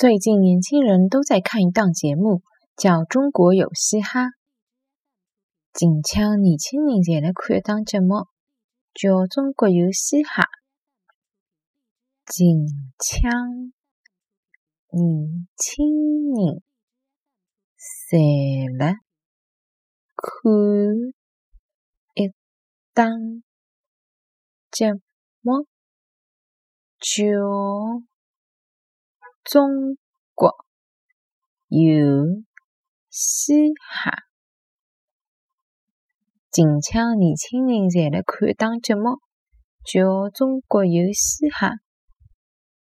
最近年轻人都在看一档节目，叫《中国有嘻哈》。近腔年轻人侪来看一档节目，叫《中国有嘻哈》。近腔年轻人侪来看一档节目，叫。中国有嘻哈，近腔年轻人侪来看一档节目，叫《中国有嘻哈》。